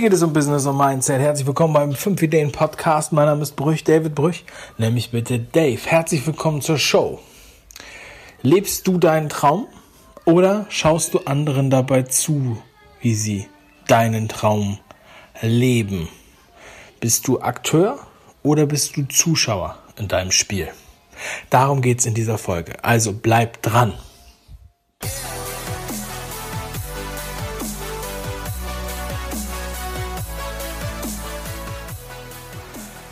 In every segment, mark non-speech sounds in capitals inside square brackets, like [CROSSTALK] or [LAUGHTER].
Hier geht es um Business und Mindset. Herzlich willkommen beim 5 Ideen Podcast. Mein Name ist Brüch, David Brüch. Nenn mich bitte Dave. Herzlich willkommen zur Show. Lebst du deinen Traum oder schaust du anderen dabei zu, wie sie deinen Traum leben? Bist du Akteur oder bist du Zuschauer in deinem Spiel? Darum geht's in dieser Folge. Also bleib dran.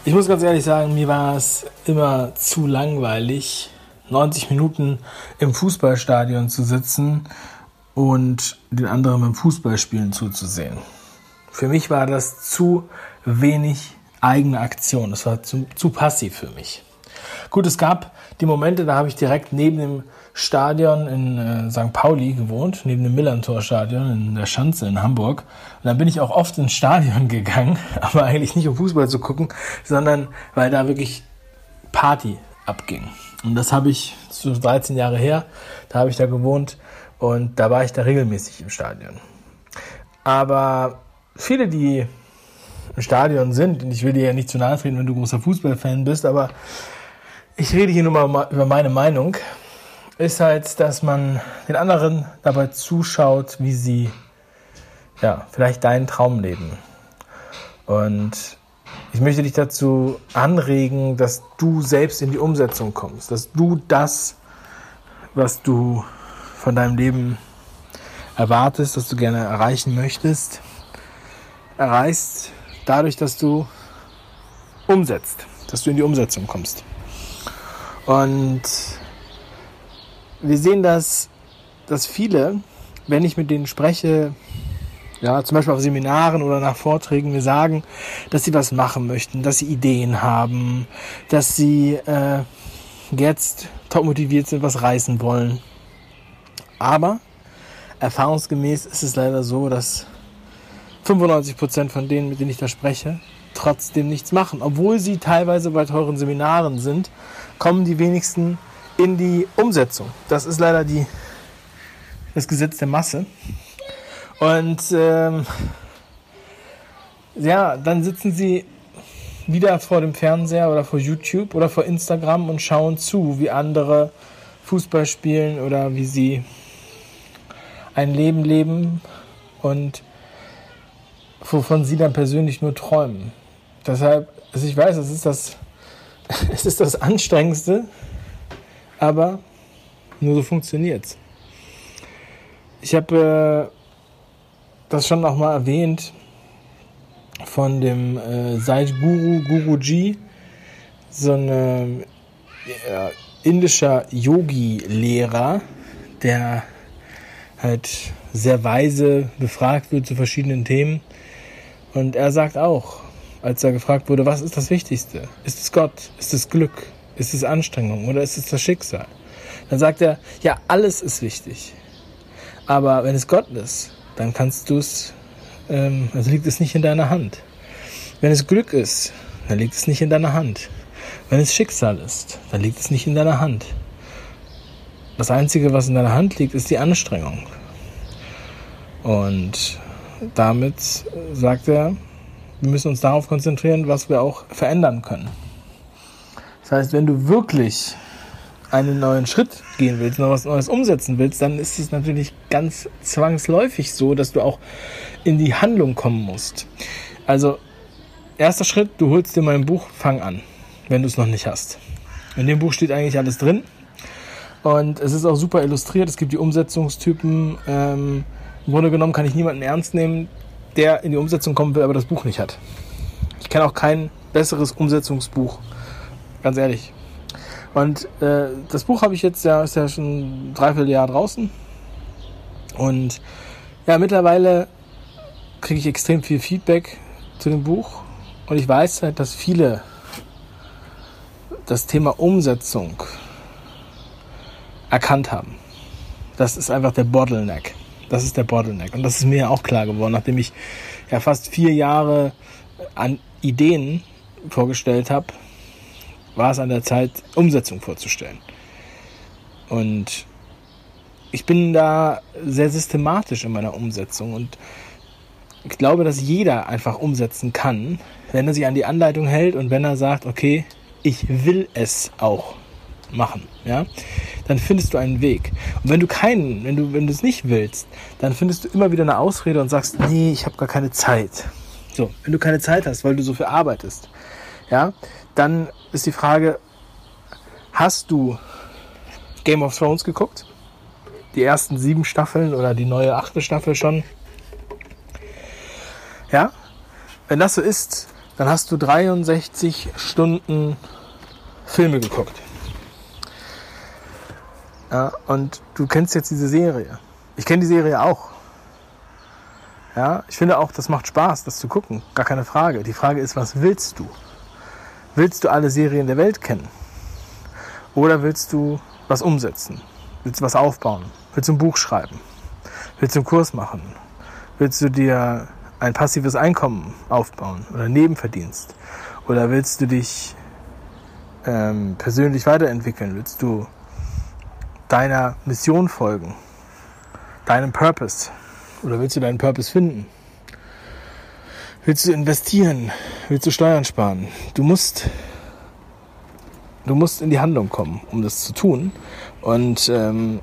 Ich muss ganz ehrlich sagen, mir war es immer zu langweilig, 90 Minuten im Fußballstadion zu sitzen und den anderen beim Fußballspielen zuzusehen. Für mich war das zu wenig eigene Aktion. Das war zu, zu passiv für mich. Gut, es gab die Momente, da habe ich direkt neben dem Stadion in äh, St. Pauli gewohnt, neben dem Millantor-Stadion in der Schanze in Hamburg. Und dann bin ich auch oft ins Stadion [LAUGHS] gegangen, aber eigentlich nicht um Fußball zu gucken, sondern weil da wirklich Party abging. Und das habe ich so 13 Jahre her, da habe ich da gewohnt und da war ich da regelmäßig im Stadion. Aber viele, die im Stadion sind, und ich will dir ja nicht zu nahe treten, wenn du großer Fußballfan bist, aber ich rede hier nur mal über meine Meinung ist halt, dass man den anderen dabei zuschaut, wie sie ja, vielleicht deinen Traum leben. Und ich möchte dich dazu anregen, dass du selbst in die Umsetzung kommst, dass du das, was du von deinem Leben erwartest, was du gerne erreichen möchtest, erreichst, dadurch, dass du umsetzt, dass du in die Umsetzung kommst. Und wir sehen das, dass viele, wenn ich mit denen spreche, ja, zum Beispiel auf Seminaren oder nach Vorträgen, mir sagen, dass sie was machen möchten, dass sie Ideen haben, dass sie äh, jetzt top motiviert sind, was reißen wollen. Aber erfahrungsgemäß ist es leider so, dass 95% von denen, mit denen ich da spreche, trotzdem nichts machen. Obwohl sie teilweise bei teuren Seminaren sind, kommen die wenigsten in die Umsetzung. Das ist leider die, das Gesetz der Masse. Und ähm, ja, dann sitzen sie wieder vor dem Fernseher oder vor YouTube oder vor Instagram und schauen zu, wie andere Fußball spielen oder wie sie ein Leben leben und wovon sie dann persönlich nur träumen. Deshalb, also ich weiß, es ist das, [LAUGHS] es ist das Anstrengendste, aber nur so funktioniert's. Ich habe äh, das schon noch mal erwähnt von dem äh, Sait Guru Guruji, so ein äh, indischer Yogi-Lehrer, der halt sehr weise befragt wird zu verschiedenen Themen. Und er sagt auch, als er gefragt wurde, was ist das Wichtigste? Ist es Gott? Ist es Glück? Ist es Anstrengung oder ist es das Schicksal? Dann sagt er, ja, alles ist wichtig. Aber wenn es Gott ist, dann kannst du es, ähm, also liegt es nicht in deiner Hand. Wenn es Glück ist, dann liegt es nicht in deiner Hand. Wenn es Schicksal ist, dann liegt es nicht in deiner Hand. Das Einzige, was in deiner Hand liegt, ist die Anstrengung. Und damit sagt er, wir müssen uns darauf konzentrieren, was wir auch verändern können. Das heißt, wenn du wirklich einen neuen Schritt gehen willst, noch was Neues umsetzen willst, dann ist es natürlich ganz zwangsläufig so, dass du auch in die Handlung kommen musst. Also, erster Schritt, du holst dir mein Buch, fang an, wenn du es noch nicht hast. In dem Buch steht eigentlich alles drin. Und es ist auch super illustriert. Es gibt die Umsetzungstypen. Ähm, Im Grunde genommen kann ich niemanden ernst nehmen, der in die Umsetzung kommen will, aber das Buch nicht hat. Ich kenne auch kein besseres Umsetzungsbuch Ganz ehrlich. Und äh, das Buch habe ich jetzt ja, ist ja schon ein Dreivierteljahr draußen. Und ja, mittlerweile kriege ich extrem viel Feedback zu dem Buch. Und ich weiß halt, dass viele das Thema Umsetzung erkannt haben. Das ist einfach der Bottleneck. Das ist der Bottleneck. Und das ist mir auch klar geworden, nachdem ich ja fast vier Jahre an Ideen vorgestellt habe, war es an der Zeit, Umsetzung vorzustellen. Und ich bin da sehr systematisch in meiner Umsetzung und ich glaube, dass jeder einfach umsetzen kann, wenn er sich an die Anleitung hält und wenn er sagt, okay, ich will es auch machen, ja, dann findest du einen Weg. Und wenn du keinen, wenn du, wenn du es nicht willst, dann findest du immer wieder eine Ausrede und sagst, nee, ich habe gar keine Zeit. So, wenn du keine Zeit hast, weil du so viel arbeitest, ja, dann ist die Frage, hast du Game of Thrones geguckt? Die ersten sieben Staffeln oder die neue achte Staffel schon? Ja? Wenn das so ist, dann hast du 63 Stunden Filme geguckt. Ja, und du kennst jetzt diese Serie. Ich kenne die Serie auch. Ja, ich finde auch, das macht Spaß, das zu gucken. Gar keine Frage. Die Frage ist, was willst du? Willst du alle Serien der Welt kennen? Oder willst du was umsetzen? Willst du was aufbauen? Willst du ein Buch schreiben? Willst du einen Kurs machen? Willst du dir ein passives Einkommen aufbauen oder Nebenverdienst? Oder willst du dich ähm, persönlich weiterentwickeln? Willst du deiner Mission folgen? Deinem Purpose? Oder willst du deinen Purpose finden? Willst du investieren? Willst du Steuern sparen? Du musst, du musst in die Handlung kommen, um das zu tun. Und ähm,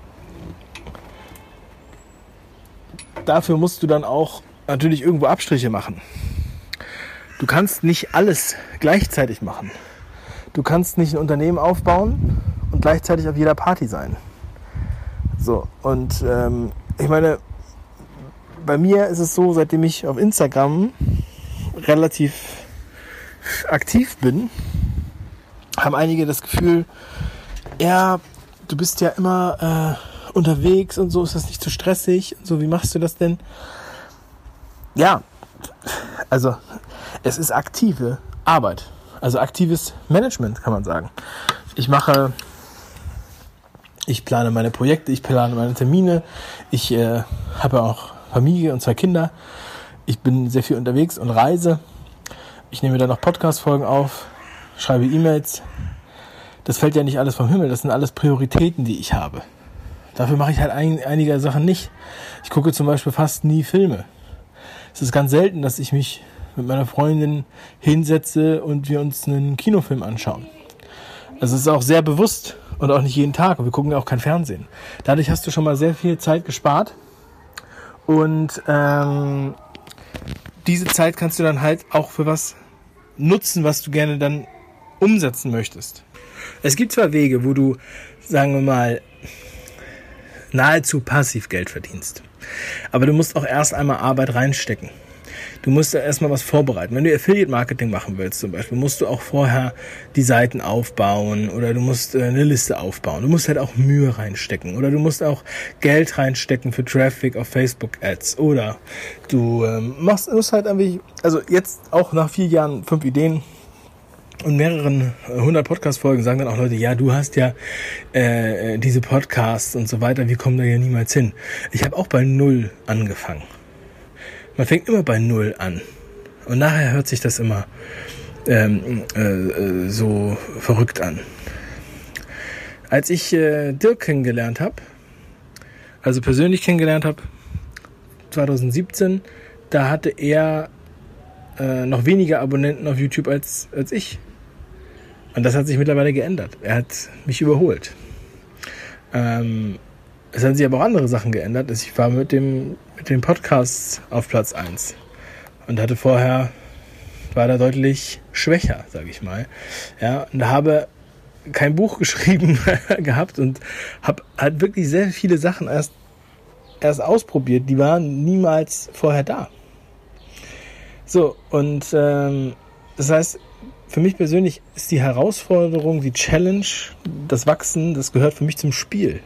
dafür musst du dann auch natürlich irgendwo Abstriche machen. Du kannst nicht alles gleichzeitig machen. Du kannst nicht ein Unternehmen aufbauen und gleichzeitig auf jeder Party sein. So, und ähm, ich meine, bei mir ist es so, seitdem ich auf Instagram relativ aktiv bin, haben einige das Gefühl, ja, du bist ja immer äh, unterwegs und so, ist das nicht zu stressig und so, wie machst du das denn? Ja, also es ist aktive Arbeit, also aktives Management kann man sagen. Ich mache, ich plane meine Projekte, ich plane meine Termine, ich äh, habe auch Familie und zwei Kinder. Ich bin sehr viel unterwegs und reise. Ich nehme da noch Podcast-Folgen auf, schreibe E-Mails. Das fällt ja nicht alles vom Himmel, das sind alles Prioritäten, die ich habe. Dafür mache ich halt ein, einige Sachen nicht. Ich gucke zum Beispiel fast nie Filme. Es ist ganz selten, dass ich mich mit meiner Freundin hinsetze und wir uns einen Kinofilm anschauen. Also es ist auch sehr bewusst und auch nicht jeden Tag. Und wir gucken auch kein Fernsehen. Dadurch hast du schon mal sehr viel Zeit gespart. Und ähm, diese Zeit kannst du dann halt auch für was nutzen, was du gerne dann umsetzen möchtest. Es gibt zwar Wege, wo du, sagen wir mal, nahezu passiv Geld verdienst. Aber du musst auch erst einmal Arbeit reinstecken. Du musst da erstmal was vorbereiten. Wenn du Affiliate Marketing machen willst zum Beispiel, musst du auch vorher die Seiten aufbauen oder du musst äh, eine Liste aufbauen. Du musst halt auch Mühe reinstecken oder du musst auch Geld reinstecken für Traffic auf Facebook Ads oder du ähm, machst, musst halt irgendwie, also jetzt auch nach vier Jahren fünf Ideen und mehreren äh, hundert Podcast-Folgen sagen dann auch Leute, ja, du hast ja äh, diese Podcasts und so weiter, wir kommen da ja niemals hin. Ich habe auch bei Null angefangen. Man fängt immer bei Null an. Und nachher hört sich das immer ähm, äh, so verrückt an. Als ich äh, Dirk kennengelernt habe, also persönlich kennengelernt habe, 2017, da hatte er äh, noch weniger Abonnenten auf YouTube als, als ich. Und das hat sich mittlerweile geändert. Er hat mich überholt. Ähm, es haben sich aber auch andere Sachen geändert. Ich war mit dem, mit dem Podcast auf Platz 1 und hatte vorher, war da deutlich schwächer, sage ich mal. Ja, und habe kein Buch [LAUGHS] geschrieben gehabt und habe halt wirklich sehr viele Sachen erst, erst ausprobiert, die waren niemals vorher da. So, und ähm, das heißt, für mich persönlich ist die Herausforderung, die Challenge, das Wachsen, das gehört für mich zum Spiel.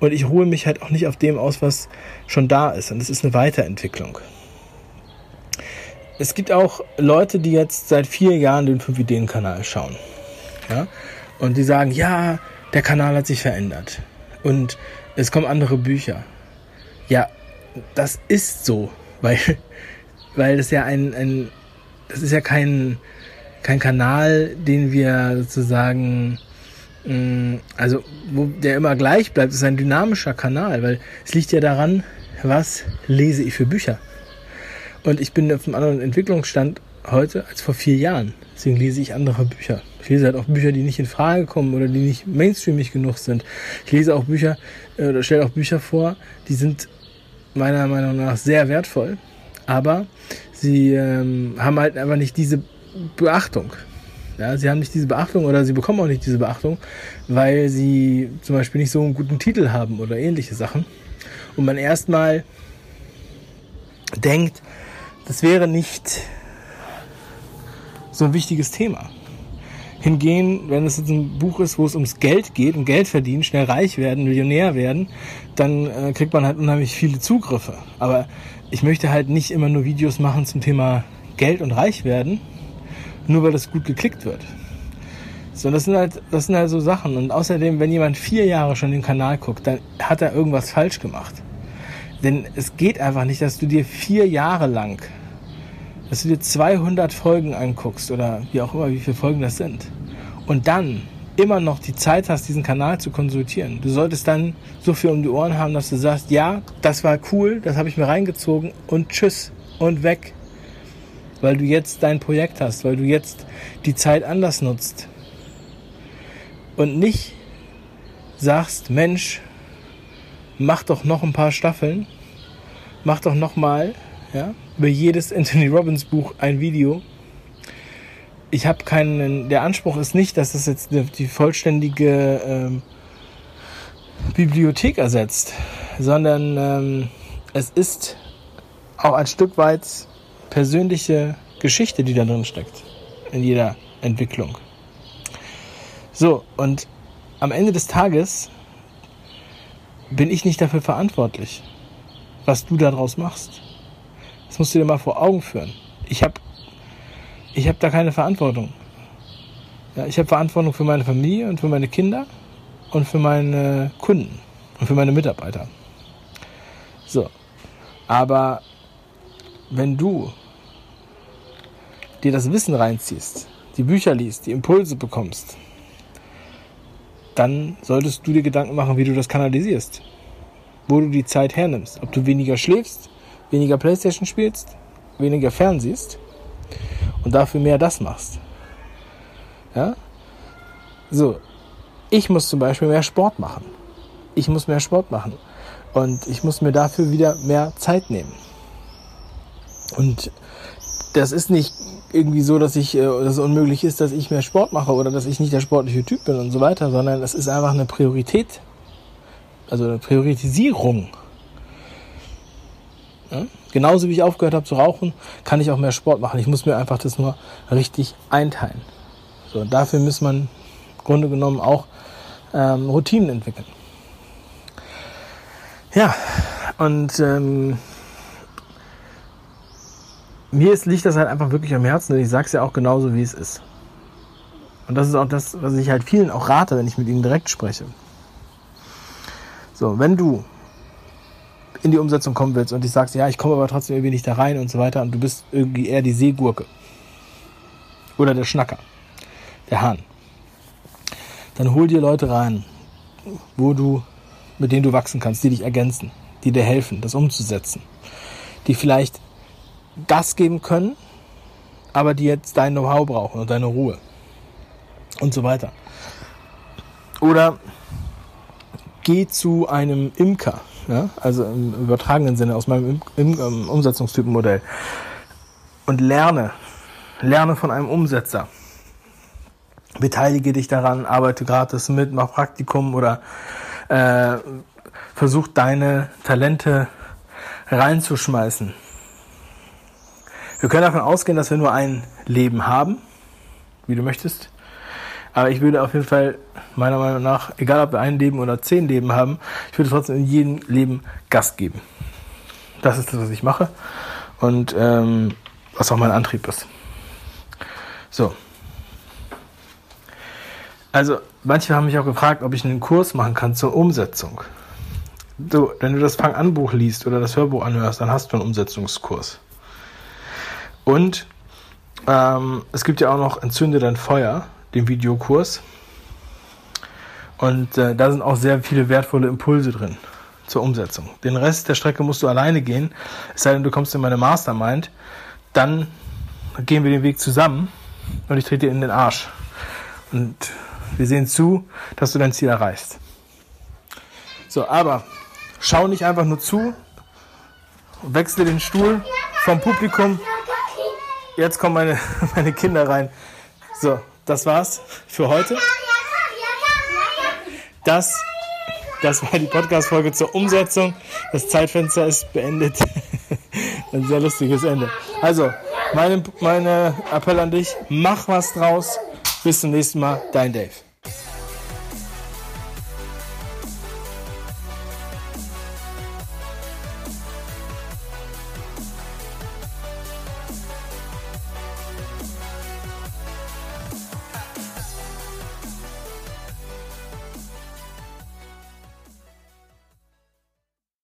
Und ich ruhe mich halt auch nicht auf dem aus, was schon da ist. Und es ist eine Weiterentwicklung. Es gibt auch Leute, die jetzt seit vier Jahren den 5-Ideen-Kanal schauen. Ja? Und die sagen, ja, der Kanal hat sich verändert. Und es kommen andere Bücher. Ja, das ist so, weil, [LAUGHS] weil das ja ein, ein das ist ja kein, kein Kanal, den wir sozusagen, also wo der immer gleich bleibt, ist ein dynamischer Kanal, weil es liegt ja daran, was lese ich für Bücher. Und ich bin auf einem anderen Entwicklungsstand heute als vor vier Jahren. Deswegen lese ich andere Bücher. Ich lese halt auch Bücher, die nicht in Frage kommen oder die nicht mainstreamig genug sind. Ich lese auch Bücher äh, oder stelle auch Bücher vor, die sind meiner Meinung nach sehr wertvoll, aber sie ähm, haben halt einfach nicht diese Beachtung. Ja, sie haben nicht diese Beachtung oder sie bekommen auch nicht diese Beachtung, weil sie zum Beispiel nicht so einen guten Titel haben oder ähnliche Sachen. Und man erstmal denkt, das wäre nicht so ein wichtiges Thema. Hingehen, wenn es jetzt ein Buch ist, wo es ums Geld geht, um Geld verdienen, schnell reich werden, Millionär werden, dann äh, kriegt man halt unheimlich viele Zugriffe. Aber ich möchte halt nicht immer nur Videos machen zum Thema Geld und reich werden, nur weil das gut geklickt wird. So, das sind halt, das sind halt so Sachen. Und außerdem, wenn jemand vier Jahre schon den Kanal guckt, dann hat er irgendwas falsch gemacht. Denn es geht einfach nicht, dass du dir vier Jahre lang dass du dir 200 Folgen anguckst oder wie auch immer, wie viele Folgen das sind. Und dann immer noch die Zeit hast, diesen Kanal zu konsultieren. Du solltest dann so viel um die Ohren haben, dass du sagst, ja, das war cool, das habe ich mir reingezogen und tschüss und weg. Weil du jetzt dein Projekt hast, weil du jetzt die Zeit anders nutzt. Und nicht sagst, Mensch, mach doch noch ein paar Staffeln, mach doch noch mal ja, über jedes [LAUGHS] Anthony Robbins Buch ein Video. Ich habe keinen, der Anspruch ist nicht, dass das jetzt die vollständige ähm, Bibliothek ersetzt, sondern ähm, es ist auch ein Stück weit persönliche Geschichte, die da drin steckt, in jeder Entwicklung. So, und am Ende des Tages bin ich nicht dafür verantwortlich, was du daraus machst. Das musst du dir mal vor Augen führen. Ich habe ich hab da keine Verantwortung. Ja, ich habe Verantwortung für meine Familie und für meine Kinder und für meine Kunden und für meine Mitarbeiter. So. Aber wenn du dir das Wissen reinziehst, die Bücher liest, die Impulse bekommst, dann solltest du dir Gedanken machen, wie du das kanalisierst. Wo du die Zeit hernimmst. Ob du weniger schläfst, weniger Playstation spielst, weniger fernsiehst und dafür mehr das machst. Ja? So, ich muss zum Beispiel mehr Sport machen. Ich muss mehr Sport machen. Und ich muss mir dafür wieder mehr Zeit nehmen. Und das ist nicht irgendwie so, dass ich, äh, dass es unmöglich ist, dass ich mehr Sport mache oder dass ich nicht der sportliche Typ bin und so weiter, sondern es ist einfach eine Priorität, also eine Priorisierung ja? Genauso wie ich aufgehört habe zu rauchen, kann ich auch mehr Sport machen. Ich muss mir einfach das nur richtig einteilen. So, dafür muss man im Grunde genommen auch ähm, Routinen entwickeln. Ja, und ähm, mir ist, liegt das halt einfach wirklich am Herzen und ich sage es ja auch genauso, wie es ist. Und das ist auch das, was ich halt vielen auch rate, wenn ich mit ihnen direkt spreche. So, wenn du in die Umsetzung kommen willst und ich sagst, ja, ich komme aber trotzdem irgendwie nicht da rein und so weiter und du bist irgendwie eher die Seegurke oder der Schnacker, der Hahn, dann hol dir Leute rein, wo du, mit denen du wachsen kannst, die dich ergänzen, die dir helfen, das umzusetzen, die vielleicht Gas geben können, aber die jetzt dein Know-how brauchen und deine Ruhe und so weiter. Oder geh zu einem Imker, ja, also im übertragenen Sinne aus meinem Im Im ähm, Umsetzungstypenmodell und lerne, lerne von einem Umsetzer. Beteilige dich daran, arbeite gratis mit, mach Praktikum oder äh, versuch deine Talente reinzuschmeißen. Wir können davon ausgehen, dass wir nur ein Leben haben, wie du möchtest. Aber ich würde auf jeden Fall, meiner Meinung nach, egal ob wir ein Leben oder zehn Leben haben, ich würde trotzdem in jedem Leben Gast geben. Das ist das, was ich mache. Und ähm, was auch mein Antrieb ist. So. Also, manche haben mich auch gefragt, ob ich einen Kurs machen kann zur Umsetzung. So, wenn du das Fang-an-Buch liest oder das Hörbuch anhörst, dann hast du einen Umsetzungskurs. Und ähm, es gibt ja auch noch Entzünde dein Feuer dem Videokurs. Und äh, da sind auch sehr viele wertvolle Impulse drin, zur Umsetzung. Den Rest der Strecke musst du alleine gehen, es sei denn, du kommst in meine Mastermind, dann gehen wir den Weg zusammen und ich trete dir in den Arsch. Und wir sehen zu, dass du dein Ziel erreichst. So, aber schau nicht einfach nur zu, wechsle den Stuhl vom Publikum. Jetzt kommen meine, [LAUGHS] meine Kinder rein. So, das war's für heute. Das, das war die Podcast-Folge zur Umsetzung. Das Zeitfenster ist beendet. [LAUGHS] Ein sehr lustiges Ende. Also, meine, meine Appell an dich, mach was draus. Bis zum nächsten Mal, dein Dave.